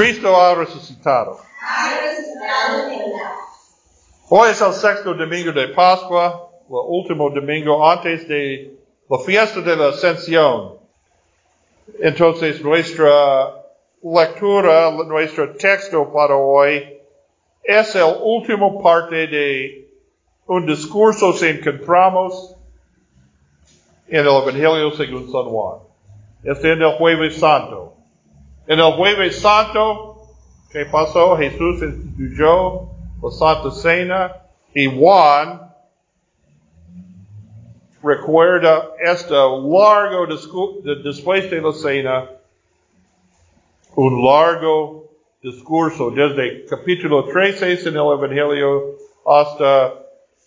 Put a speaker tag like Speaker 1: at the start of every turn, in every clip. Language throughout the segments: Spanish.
Speaker 1: Cristo ha resucitado. Hoy es el sexto domingo de Pascua, el último domingo antes de la fiesta de la Ascensión. Entonces nuestra lectura, nuestro texto para hoy es el último parte de un discurso que encontramos en el Evangelio según San Juan. Este en el Jueves Santo. En el Jueves Santo, ¿qué pasó? Jesús instituyó la Santa Cena y Juan recuerda este largo después de la cena, un largo discurso desde capítulo 13 en el Evangelio hasta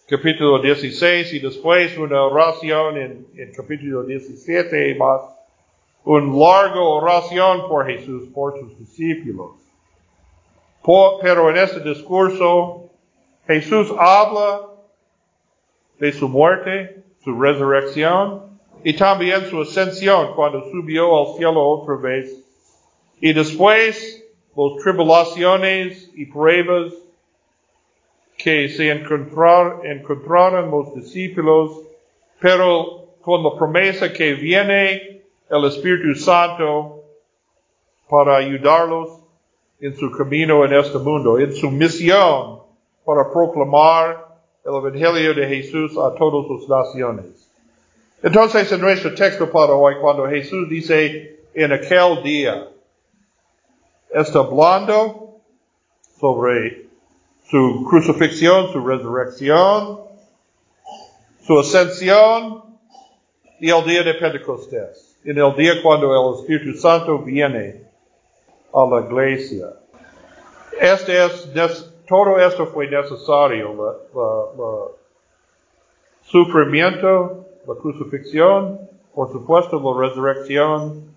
Speaker 1: capítulo 16 y después una oración en, en capítulo 17 y más un largo oración por Jesús, por sus discípulos. pero en este discurso, Jesús habla de su muerte, su resurrección y también su ascensión cuando subió al cielo otra vez. Y después, las tribulaciones y pruebas que se encontraron, los discípulos, pero con la promesa que viene el Espíritu Santo para ayudarlos en su camino en este mundo, en su misión para proclamar el Evangelio de Jesús a todas las naciones. Entonces, en nuestro texto para hoy, cuando Jesús dice en aquel día, está hablando sobre su crucifixión, su resurrección, su ascensión y el día de Pentecostés en el día cuando el Espíritu Santo viene a la iglesia. Este es, todo esto fue necesario, el sufrimiento, la crucifixión, por supuesto la resurrección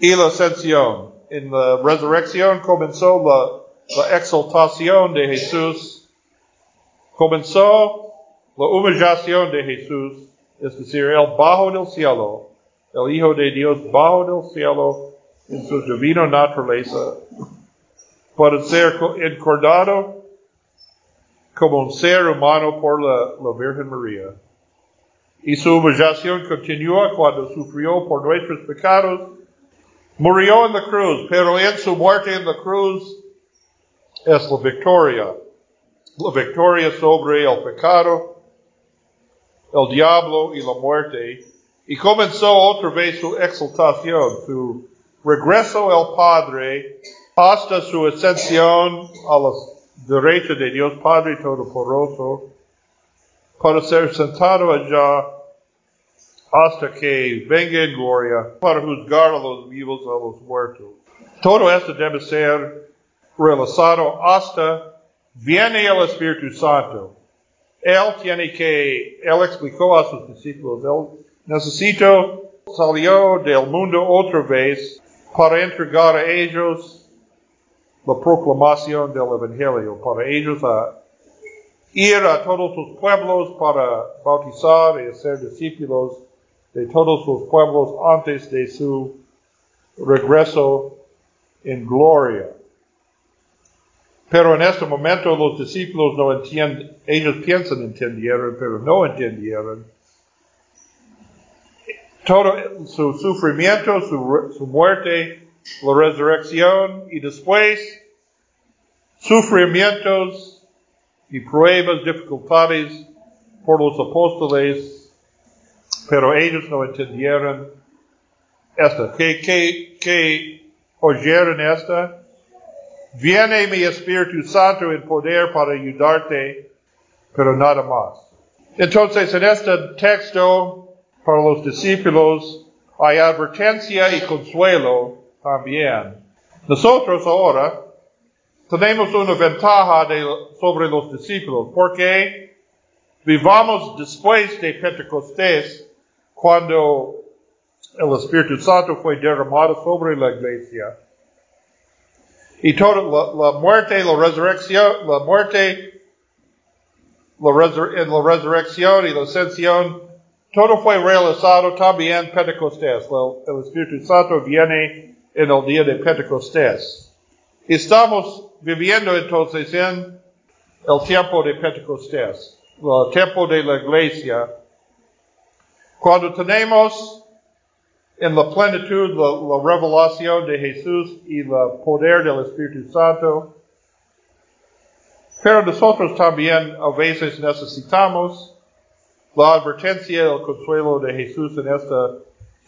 Speaker 1: y la ascensión. En la resurrección comenzó la, la exaltación de Jesús, comenzó la humillación de Jesús es decir, el bajo del cielo, el Hijo de Dios bajo del cielo en su divina naturaleza, para ser encordado como un ser humano por la, Virgen María. Y su humillación continúa cuando sufrió por nuestros pecados, murió en la cruz, pero en su muerte en la cruz es la victoria. La victoria sobre el pecado, el diablo y la muerte, y comenzó otra vez su exaltación, su regreso al Padre hasta su ascensión a la derecha de Dios Padre Todopoderoso, para ser sentado allá hasta que venga en gloria para juzgar a los vivos a los muertos. Todo esto debe ser realizado hasta viene el Espíritu Santo él tiene que, él explicó a sus discípulos, necesito salió del mundo otra vez para entregar a ellos la proclamación del Evangelio, para ellos a ir a todos los pueblos para bautizar y ser discípulos de todos los pueblos antes de su regreso en gloria. Pero en este momento los discípulos no entienden, ellos piensan entendieron, pero no entendieron. Todo su sufrimiento, su, muerte, la resurrección y después sufrimientos y pruebas, dificultades por los apóstoles, pero ellos no entendieron esta. ¿Qué, qué, qué oyeron esta? Viene mi Espíritu Santo en poder para ayudarte, pero nada más. Entonces, en este texto, para los discípulos, hay advertencia y consuelo también. Nosotros ahora tenemos una ventaja sobre los discípulos, porque vivamos después de Pentecostés, cuando el Espíritu Santo fue derramado sobre la iglesia. Y toda la, muerte, la resurrección, la muerte, la en la resurrección y la ascensión, todo fue realizado también en Pentecostés. El, Espíritu Santo viene en el día de Pentecostés. Estamos viviendo entonces en el tiempo de Pentecostés, el tiempo de la iglesia, cuando tenemos en la plenitud la, la revelación de Jesús y el poder del Espíritu Santo, pero nosotros también a veces necesitamos la advertencia y el consuelo de Jesús en este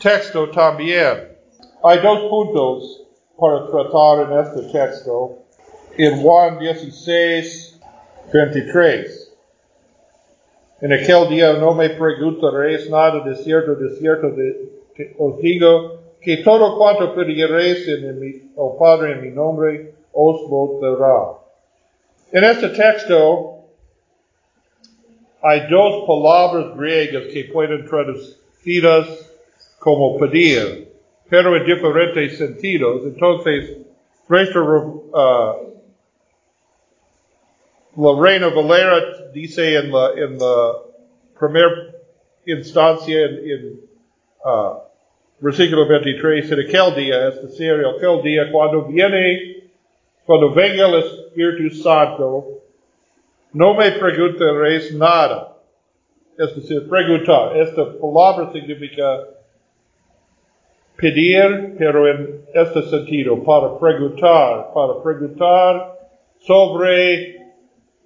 Speaker 1: texto también. Hay dos puntos para tratar en este texto. En Juan 16, 23. En aquel día no me preguntaréis nada de cierto, de cierto, de, os digo que todo cuanto pediréis en mi, el Padre en mi nombre os lo dará. En este texto hay dos palabras griegas que pueden traducidas como pedir, pero en diferentes sentidos. Entonces, nuestra uh, la Reina Valera dice en la, en la primera instancia en, en uh, versículo 23, en aquel día, es decir, aquel día cuando viene, cuando venga el Espíritu Santo, no me preguntaréis nada. Es decir, preguntar. Esta palabra significa pedir, pero en este sentido, para preguntar, para preguntar sobre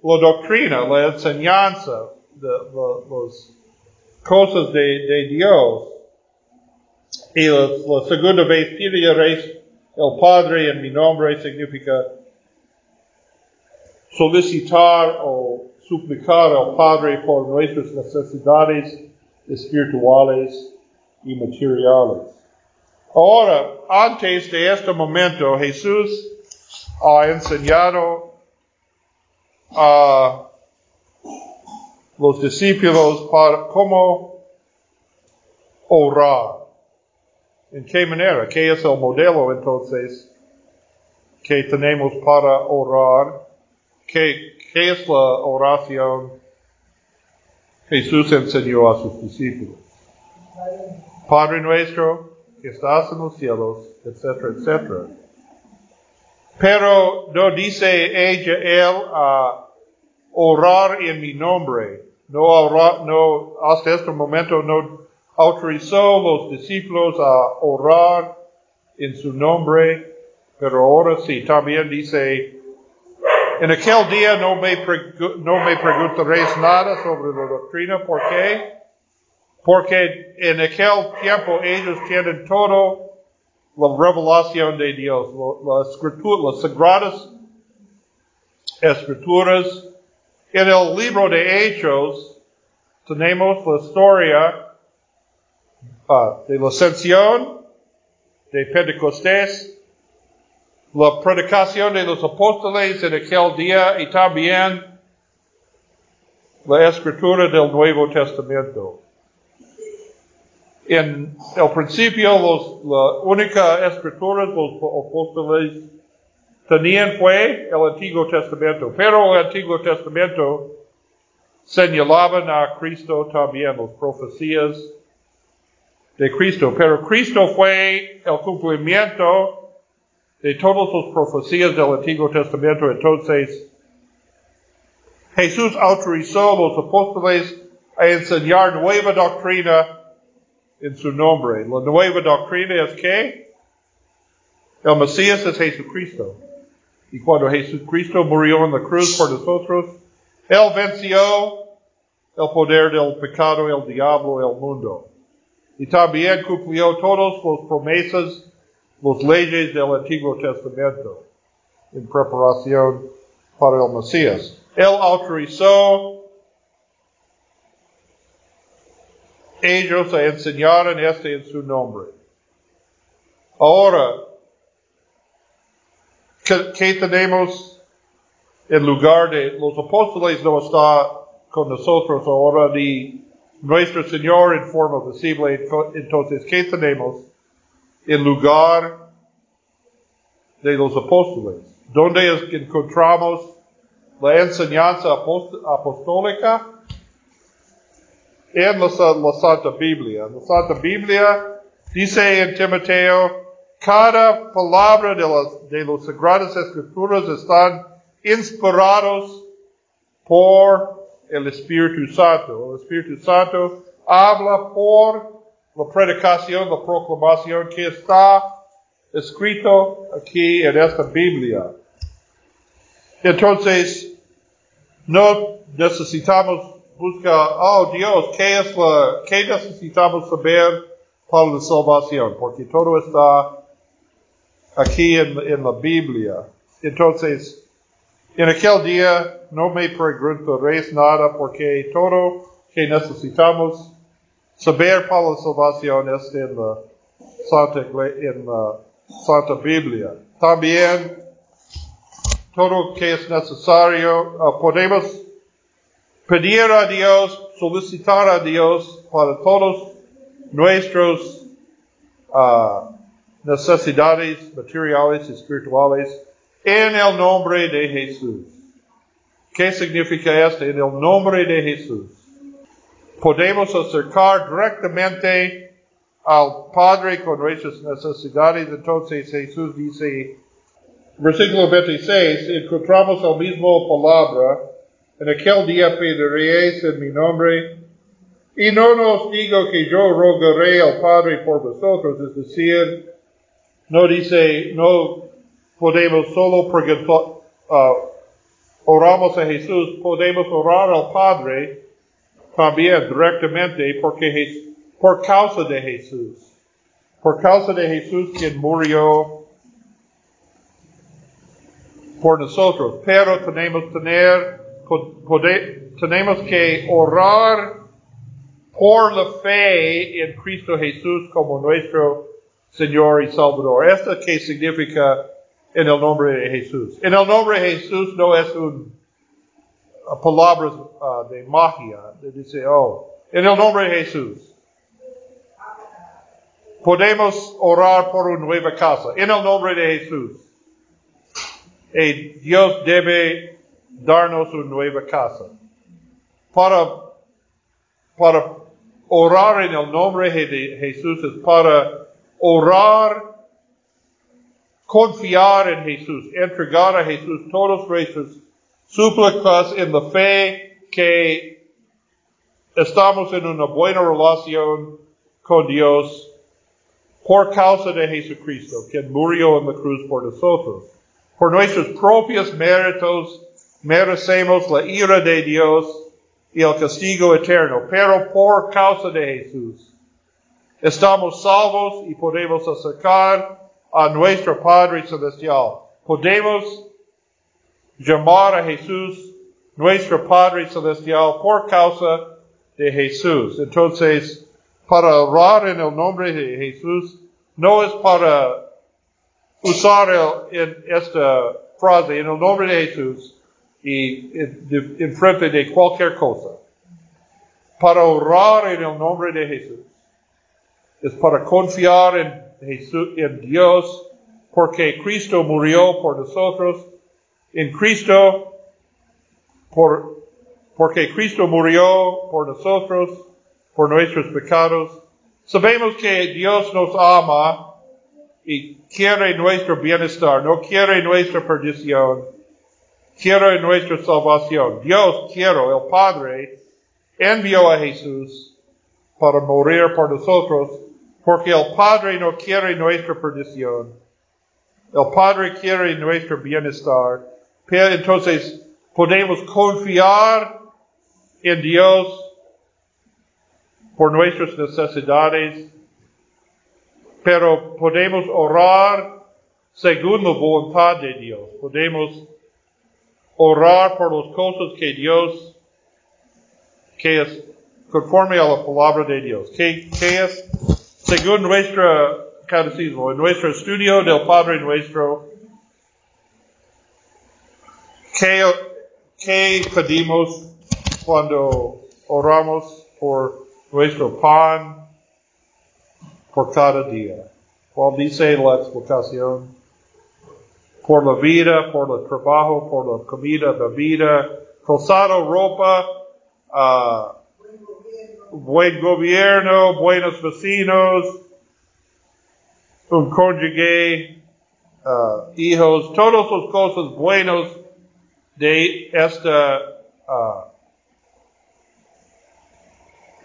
Speaker 1: la doctrina, la enseñanza, de, las cosas de, Dios. Y la, la segunda vez el Padre en mi nombre significa solicitar o suplicar al Padre por nuestras necesidades espirituales y materiales. Ahora, antes de este momento, Jesús ha enseñado a los discípulos para cómo orar. ¿En qué manera? ¿Qué es el modelo entonces que tenemos para orar? ¿Qué, qué es la oración Jesús enseñó a sus discípulos? Padre nuestro que estás en los cielos, etcétera, etcétera. Pero no dice ella, él, a orar en mi nombre. No, no, hasta este momento no autorizó a los discípulos a orar en su nombre, pero ahora sí, también dice, en aquel día no me, no me preguntaréis nada sobre la doctrina, ¿por qué? Porque en aquel tiempo ellos tienen todo la revelación de Dios, la, escritura, las sagradas escrituras. En el libro de Hechos tenemos la historia uh, de la ascensión, de Pentecostés, la predicación de los apóstoles en aquel día y también la escritura del Nuevo Testamento. En el principio los, la única escritura los apóstoles tenían fue el Antiguo Testamento, pero el Antiguo Testamento señalaban a Cristo también, las profecías de Cristo, pero Cristo fue el cumplimiento de todas las profecías del Antiguo Testamento, entonces Jesús autorizó a los apóstoles a enseñar nueva doctrina en su nombre. La nueva doctrina es que el Mesías es Jesucristo. Y cuando Jesucristo murió en la cruz por nosotros, Él venció el poder del pecado, el diablo, el mundo. Y también cumplió todas las promesas, las leyes del Antiguo Testamento en preparación para el Mesías. Él autorizó ellos enseñaron este en su nombre. Ahora, ¿qué, tenemos en lugar de los apóstoles no está con nosotros ahora ni nuestro Señor en forma visible? Entonces, ¿qué tenemos en lugar de los apóstoles? ¿Dónde encontramos la enseñanza apostólica? en la, Santa Biblia. La Santa Biblia dice en Timoteo Cada palabra de, las, de los Sagradas Escrituras están inspirados por el Espíritu Santo. El Espíritu Santo habla por la predicación, la proclamación que está escrito aquí en esta Biblia. Entonces, no necesitamos buscar, oh Dios, ¿qué es la, qué necesitamos saber para la salvación? Porque todo está aquí en, en la Biblia. Entonces, en aquel día no me preguntaréis nada porque todo que necesitamos saber para la salvación está en la Santa, en la Santa Biblia. También todo que es necesario, uh, podemos pedir a Dios, solicitar a Dios para todos nuestros uh, necesidades materiales y espirituales en el nombre de Jesús. ¿Qué significa esto? En el nombre de Jesús. Podemos acercar directamente al Padre con nuestras necesidades. Entonces Jesús dice, versículo 26, encontramos la misma palabra, en aquel día pediréis en mi nombre, y no nos digo que yo rogaré al Padre por vosotros, es decir, no dice, no podemos solo preguntar, uh, oramos a Jesús, podemos orar al Padre también directamente porque por causa de Jesús. Por causa de Jesús quien murió por nosotros. Pero tenemos tener, tenemos que orar por la fe en Cristo Jesús como nuestro Señor y Salvador. ¿Esto qué significa en el nombre de Jesús? En el nombre de Jesús no es un palabras uh, de magia, de decir, oh, en el nombre de Jesús. Podemos orar por una nueva casa, en el nombre de Jesús. Y Dios debe darnos una nueva casa. Para, para orar en el nombre de Jesús es para orar, confiar en Jesús, entregar a Jesús todos nuestros súplicas en la fe que estamos en una buena relación con Dios por causa de Jesucristo, quien murió en la cruz por nosotros. Por nuestros propios méritos merecemos la ira de Dios y el castigo eterno, pero por causa de Jesús Estamos salvos y podemos acercar a nuestro Padre Celestial. Podemos llamar a Jesús nuestro Padre Celestial por causa de Jesús. Entonces, para orar en el nombre de Jesús no es para usar en esta frase en el nombre de Jesús y en frente de cualquier cosa. Para orar en el nombre de Jesús es para confiar en, Jesús, en Dios, porque Cristo murió por nosotros. En Cristo, por, porque Cristo murió por nosotros, por nuestros pecados. Sabemos que Dios nos ama y quiere nuestro bienestar, no quiere nuestra perdición, quiere nuestra salvación. Dios quiere, el Padre, envió a Jesús para morir por nosotros porque el Padre no quiere nuestra perdición. El Padre quiere nuestro bienestar. Pero entonces podemos confiar en Dios por nuestras necesidades, pero podemos orar según la voluntad de Dios. Podemos orar por las cosas que Dios, que es conforme a la palabra de Dios. ¿Qué, qué es según nuestro catecismo, en nuestro estudio del Padre nuestro, ¿qué, qué pedimos cuando oramos por nuestro pan por cada día? ¿Cuál dice la explicación? Por la vida, por el trabajo, por la comida, bebida, calzado, ropa, uh, buen gobierno, buenos vecinos, un cónyuge, uh, hijos, todos los cosas buenos de esta, uh,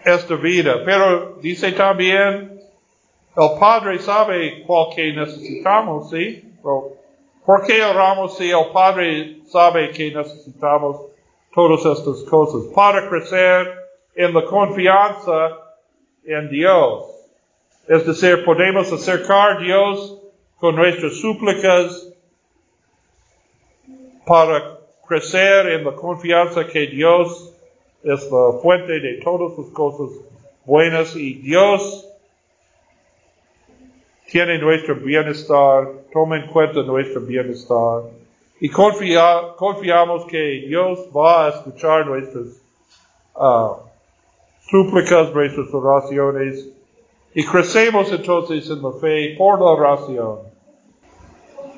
Speaker 1: esta vida. Pero dice también, el Padre sabe cuál que necesitamos, ¿sí? ¿Por qué oramos si el Padre sabe que necesitamos todas estas cosas? Para crecer en la confianza en Dios. Es decir, podemos acercar a Dios con nuestras súplicas para crecer en la confianza que Dios es la fuente de todas las cosas buenas y Dios tiene nuestro bienestar, toma en cuenta nuestro bienestar y confiamos que Dios va a escuchar nuestras uh, súplicas, nuestras oraciones y crecemos entonces en la fe por la oración.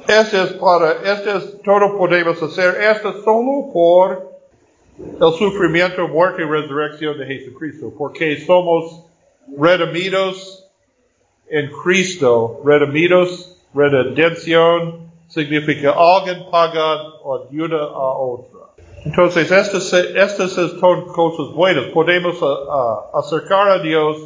Speaker 1: Este es para, este es todo podemos hacer, esto solo por el sufrimiento, muerte y resurrección de Jesucristo, porque somos redimidos en Cristo, redimidos, redención, significa alguien paga o ayuda a otra. Entonces, estas, estas son cosas buenas. Podemos uh, uh, acercar a Dios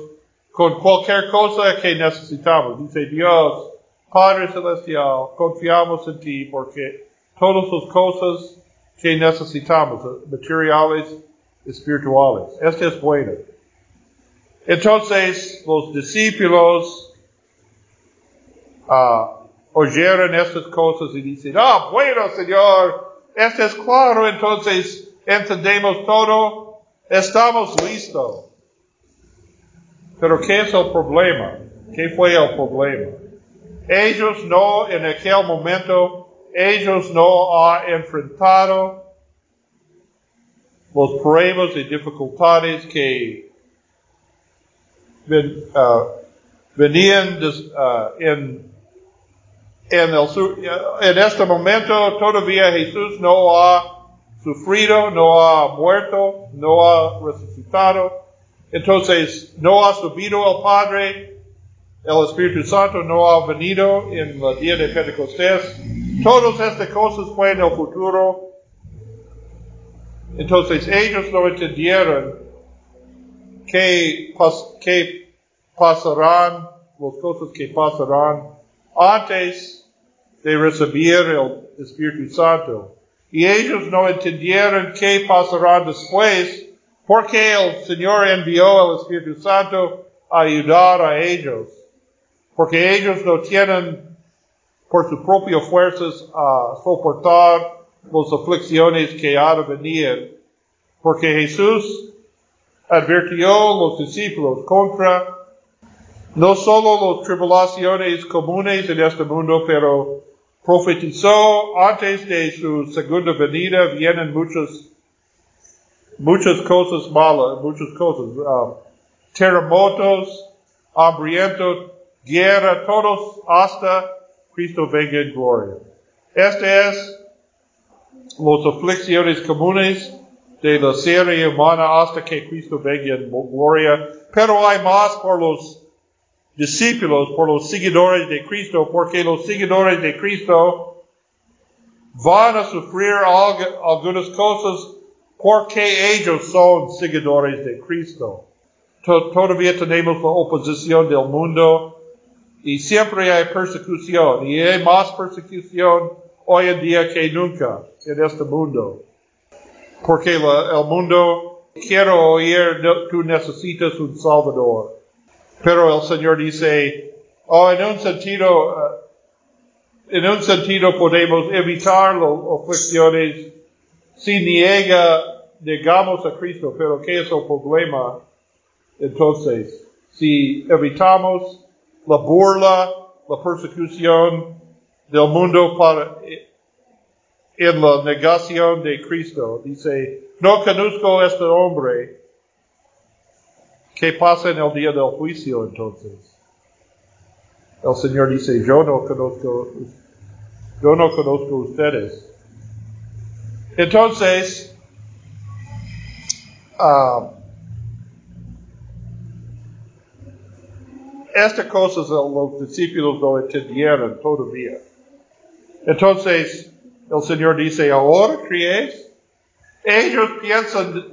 Speaker 1: con cualquier cosa que necesitamos. Dice Dios, Padre Celestial, confiamos en ti porque todas las cosas que necesitamos, materiales, espirituales. Este es bueno. Entonces, los discípulos uh, oyeron estas cosas y dicen, ah, bueno, Señor, este es claro, entonces entendemos todo, estamos listos. Pero ¿qué es el problema? ¿Qué fue el problema? Ellos no, en aquel momento, ellos no han enfrentado los pruebas y dificultades que uh, venían uh, en, en, el, en este momento todavía Jesús no ha sufrido, no ha muerto, no ha resucitado. Entonces, no ha subido el Padre, el Espíritu Santo no ha venido en el día de Pentecostés. Todas estas cosas fue en el futuro. Entonces, ellos no entendieron qué, qué pasarán, las cosas que pasarán antes de recibir el Espíritu Santo. Y ellos no entendieron qué pasará después porque el Señor envió al Espíritu Santo a ayudar a ellos. Porque ellos no tienen por sus propias fuerzas a soportar las aflicciones que han de venir. Porque Jesús advirtió a los discípulos contra no solo las tribulaciones comunes en este mundo, pero profetizó antes de su segunda venida vienen muchos muchas cosas malas, muchas cosas, uh, terremotos, hambrientos, guerra, todos hasta Cristo venga en gloria. Este es las aflicciones comunes de la serie humana hasta que Cristo venga en gloria, pero hay más por los discípulos, por los seguidores de Cristo, porque los seguidores de Cristo van a sufrir algunas cosas porque ellos son seguidores de Cristo. Todavía tenemos la oposición del mundo y siempre hay persecución y hay más persecución hoy en día que nunca en este mundo. Porque el mundo quiere oír, tú necesitas un Salvador. Pero el Señor dice, oh, en un sentido, uh, en un sentido podemos evitar las aflicciones si niega negamos a Cristo, pero ¿qué es el problema? Entonces, si evitamos la burla, la persecución del mundo para, en la negación de Cristo, dice, no conozco este hombre, ¿qué pasa en el día del juicio entonces? El Señor dice, yo no conozco, yo no conozco ustedes. Entonces, estas cosas los discípulos no entendieron todavía. Entonces, el Señor dice, ahora crees. Ellos piensan,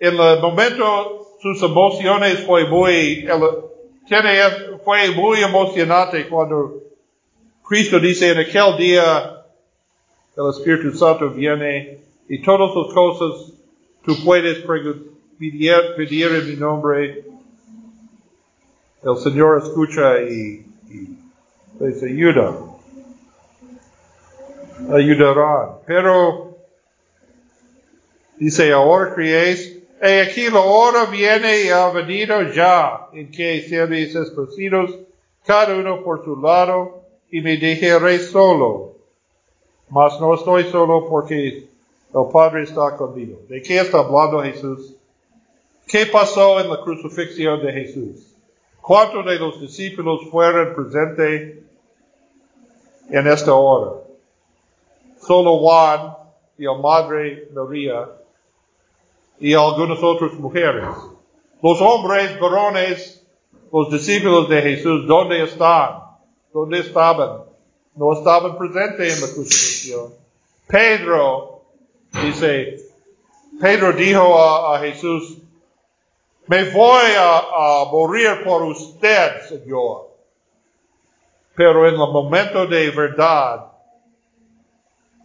Speaker 1: en el momento sus emociones fue muy, tiene, fue muy emocionante cuando Cristo dice en aquel día el Espíritu Santo viene y todas las cosas tú puedes pedir, pedir en mi nombre. El Señor escucha y, y les ayuda. Ayudarán. Pero dice, ahora creéis y aquí la hora viene y ha venido ya en que seréis esparcidos cada uno por su lado y me dejaré solo. Mas no estoy solo porque el Padre está conmigo. ¿De qué está hablando Jesús? ¿Qué pasó en la crucifixión de Jesús? ¿Cuántos de los discípulos fueron presentes en esta hora? Solo Juan y el Madre María y algunas otras mujeres. Los hombres, varones, los discípulos de Jesús, ¿dónde están? ¿Dónde estaban? No estaban presentes en la crucifixión. Pedro, dice, Pedro dijo a, Jesús, me voy a, morir por usted, Señor. Pero en el momento de verdad,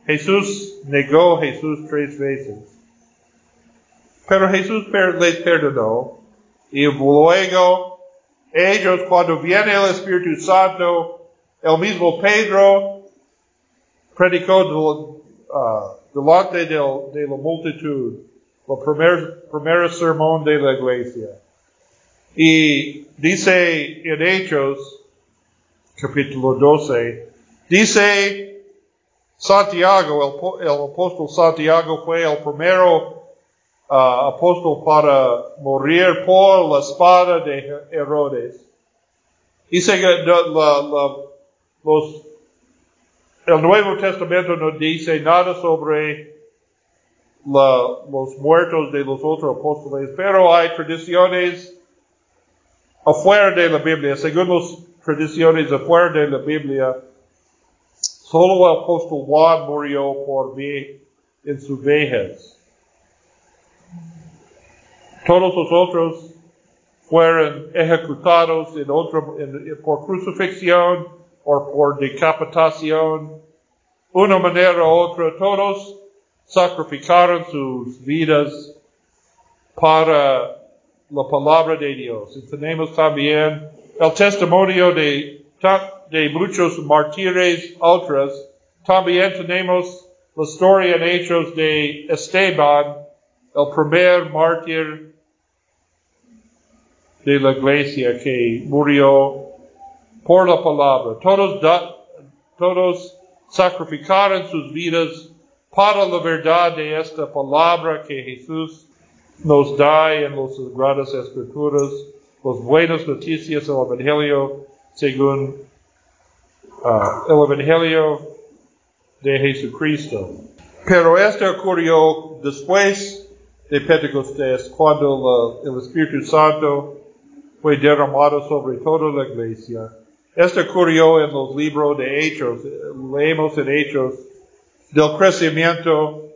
Speaker 1: Jesús negó a Jesús tres veces. Pero Jesús les perdonó. Y luego ellos, cuando viene el Espíritu Santo, el mismo Pedro predicó uh, delante de, la multitud, el primer, primer sermón de la iglesia. Y dice en Hechos, capítulo 12, dice Santiago, el, el apóstol Santiago fue el primero uh, apóstol para morir por la espada de Herodes. Dice que la, la, los, el Nuevo Testamento no dice nada sobre la, los muertos de los otros apóstoles, pero hay tradiciones afuera de la Biblia, según las tradiciones afuera de la Biblia, solo el apóstol Juan murió por mí en su vejez. Todos los otros fueron ejecutados en otro, por crucifixión o por decapitación. Una manera u otra, todos sacrificaron sus vidas para la palabra de Dios. Y tenemos también el testimonio de, de muchos mártires otros. También tenemos la historia en hechos de Esteban, el primer mártir de la iglesia que murió por la palabra. Todos, todos sacrificaron sus vidas para la verdad de esta palabra que Jesús nos da en las Sagradas Escrituras, las buenas noticias del Evangelio según uh, el Evangelio de Jesucristo. Pero esto ocurrió después de Pentecostés, cuando el Espíritu Santo fue derramado sobre toda la iglesia. Esto ocurrió en los libros de Hechos, leemos en Hechos, del crecimiento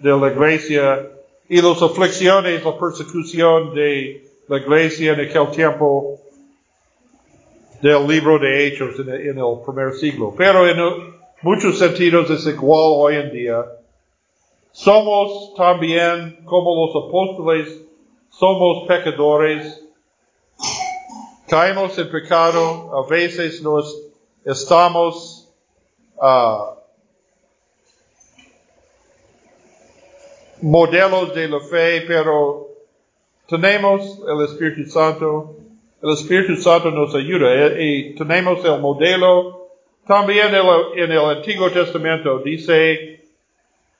Speaker 1: de la iglesia y las aflicciones, la persecución de la iglesia en aquel tiempo del libro de Hechos en el, primer siglo. Pero en muchos sentidos es igual hoy en día. Somos también como los apóstoles somos pecadores, caemos en pecado, a veces nos estamos uh, modelos de la fe, pero tenemos el Espíritu Santo, el Espíritu Santo nos ayuda y, tenemos el modelo también en el, Antiguo Testamento, dice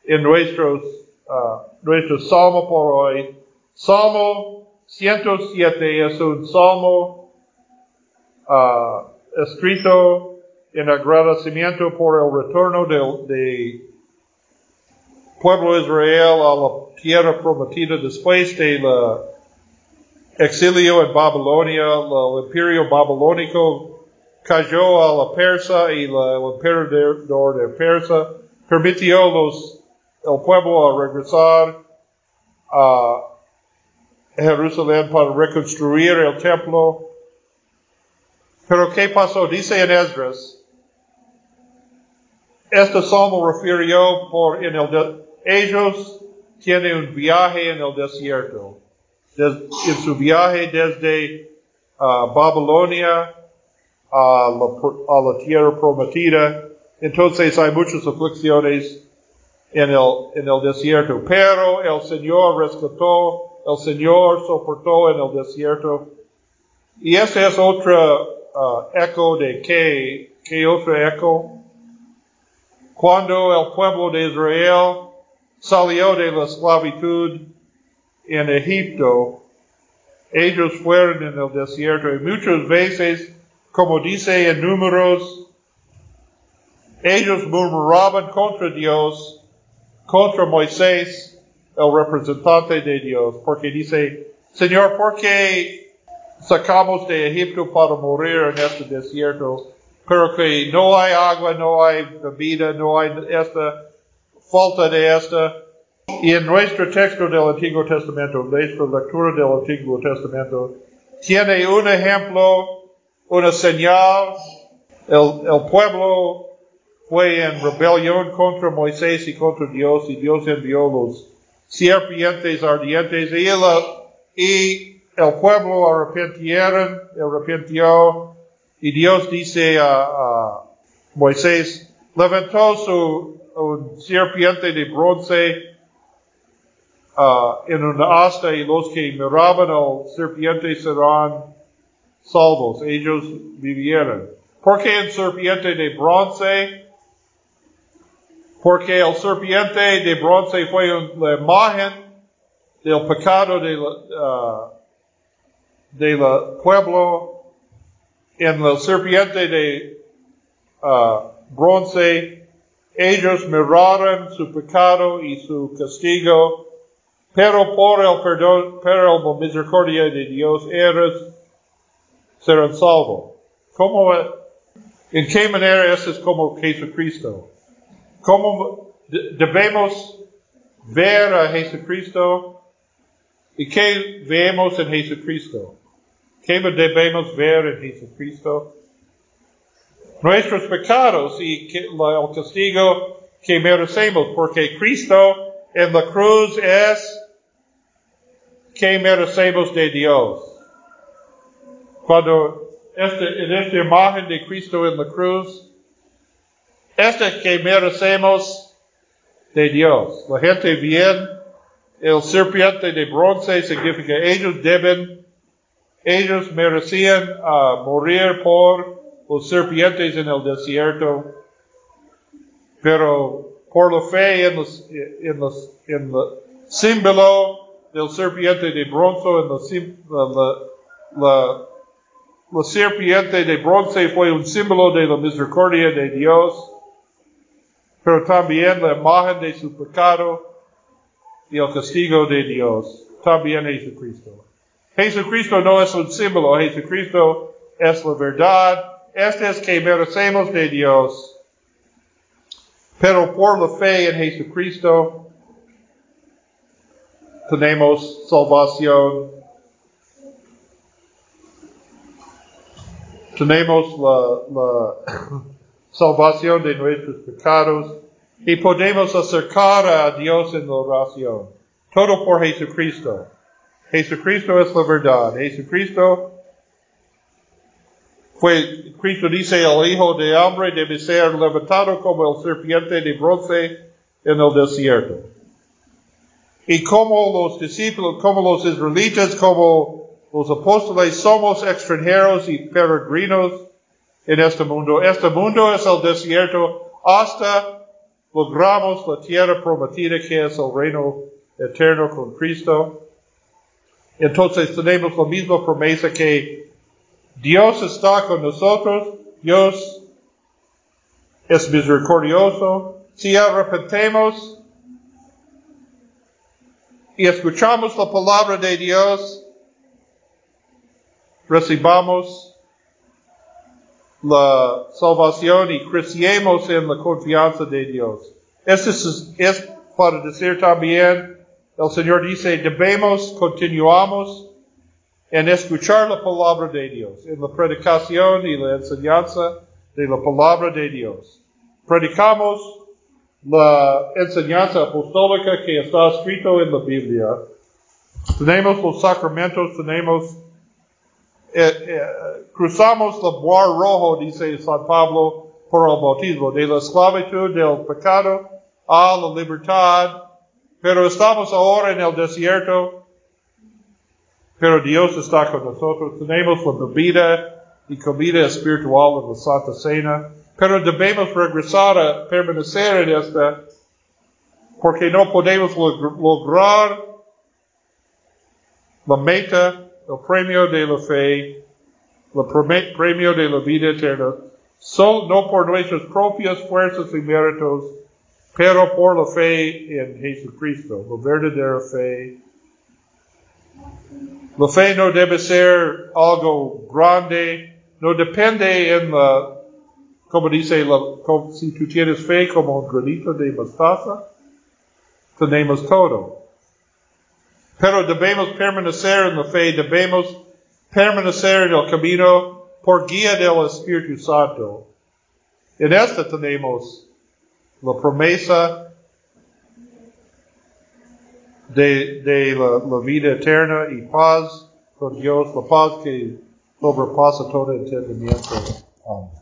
Speaker 1: en nuestros, uh, nuestro salmo por hoy, Salmo 107 es un salmo uh, escrito en agradecimiento por el retorno del de pueblo Israel a la tierra prometida después de la exilio en Babilonia, el imperio babilónico cayó a la Persa y la, el emperador de Persa permitió los, el pueblo a regresar a Jerusalén para reconstruir el templo. Pero ¿qué pasó? Dice en Esdras, este salmo refirió por en el ellos tienen un viaje en el desierto. en su viaje desde uh, Babilonia a la, tierra prometida. Entonces hay muchas aflicciones en el, desierto. Pero el Señor rescató, el Señor soportó en el desierto. Y ese es otro uh, eco de qué, qué otro eco. Cuando el pueblo de Israel salió de la esclavitud en Egipto, ellos fueron en el desierto y muchas veces, como dice en números, ellos murmuraban contra Dios, contra Moisés, el representante de Dios, porque dice, Señor, ¿por qué sacamos de Egipto para morir en este desierto? Pero que no hay agua, no hay bebida, no hay esta falta de esta. Y en nuestro texto del Antiguo Testamento, nuestra lectura del Antiguo Testamento, tiene un ejemplo, una señal. El, el pueblo fue en rebelión contra Moisés y contra Dios y Dios envió los serpientes ardientes y, el, y el pueblo arrepintieron, arrepintió y Dios dice a, Moisés, levantó su un serpiente de bronce uh, en una asta y los que miraban al serpiente serán salvos. Ellos vivieron. ¿Por qué el serpiente de bronce? Porque el serpiente de bronce fue la imagen del pecado del uh, de pueblo en la serpiente de uh, bronce, ellos miraron su pecado y su castigo, pero por el perdón, pero la misericordia de Dios, ellos serán salvos. ¿Cómo, en qué manera eso es como Jesucristo? ¿Cómo debemos ver a Jesucristo? ¿Y qué vemos en Jesucristo? ¿Qué debemos ver en Jesucristo? Nuestros pecados y el castigo que merecemos, porque Cristo en la cruz es que merecemos de Dios. Cuando este, en esta imagen de Cristo en la cruz, este que merecemos de Dios. La gente bien, el serpiente de bronce significa ellos deben ellos merecían uh, morir por los serpientes en el desierto, pero por la fe en, los, en, los, en el símbolo del serpiente de bronce, en la, la, la serpiente de bronce fue un símbolo de la misericordia de Dios, pero también la imagen de su pecado y el castigo de Dios, también Jesucristo. Jesucristo no es un símbolo, Jesucristo es la verdad. Este es que merecemos de Dios. Pero por la fe en Jesucristo tenemos salvación. Tenemos la, la salvación de nuestros pecados y podemos acercar a Dios en la oración. Todo por Jesucristo. Jesucristo es la verdad. Jesucristo fue, Cristo dice, el hijo de hombre debe ser levantado como el serpiente de bronce en el desierto. Y como los discípulos, como los israelitas, como los apóstoles, somos extranjeros y peregrinos en este mundo. Este mundo es el desierto hasta logramos la tierra prometida que es el reino eterno con Cristo. Entonces tenemos la misma promesa que Dios está con nosotros, Dios es misericordioso. Si arrepentemos y escuchamos la palabra de Dios, recibamos la salvación y creciemos en la confianza de Dios. Esto es, es para decir también, el Señor dice, debemos, continuamos en escuchar la palabra de Dios, en la predicación y la enseñanza de la palabra de Dios. Predicamos la enseñanza apostólica que está escrito en la Biblia. Tenemos los sacramentos, tenemos, eh, eh, cruzamos la bar rojo, dice San Pablo, por el bautismo, de la esclavitud del pecado a la libertad, pero estamos ahora en el desierto, pero Dios está con nosotros, tenemos la bebida y comida espiritual en la Santa Cena, pero debemos regresar a permanecer en esta, porque no podemos lograr la meta, el premio de la fe, el premio de la vida eterna, solo no por nuestras propias fuerzas y méritos, pero por la fe en Jesucristo, la verdadera fe. La fe no debe ser algo grande, no depende en la, como dice, la, si tú tienes fe como un granito de mostaza, tenemos todo. Pero debemos permanecer en la fe, debemos permanecer en el camino por guía del Espíritu Santo. En esta tenemos la promesa de, de la, la, vida eterna y paz con Dios, la paz que sobrepasa todo entendimiento. Amén.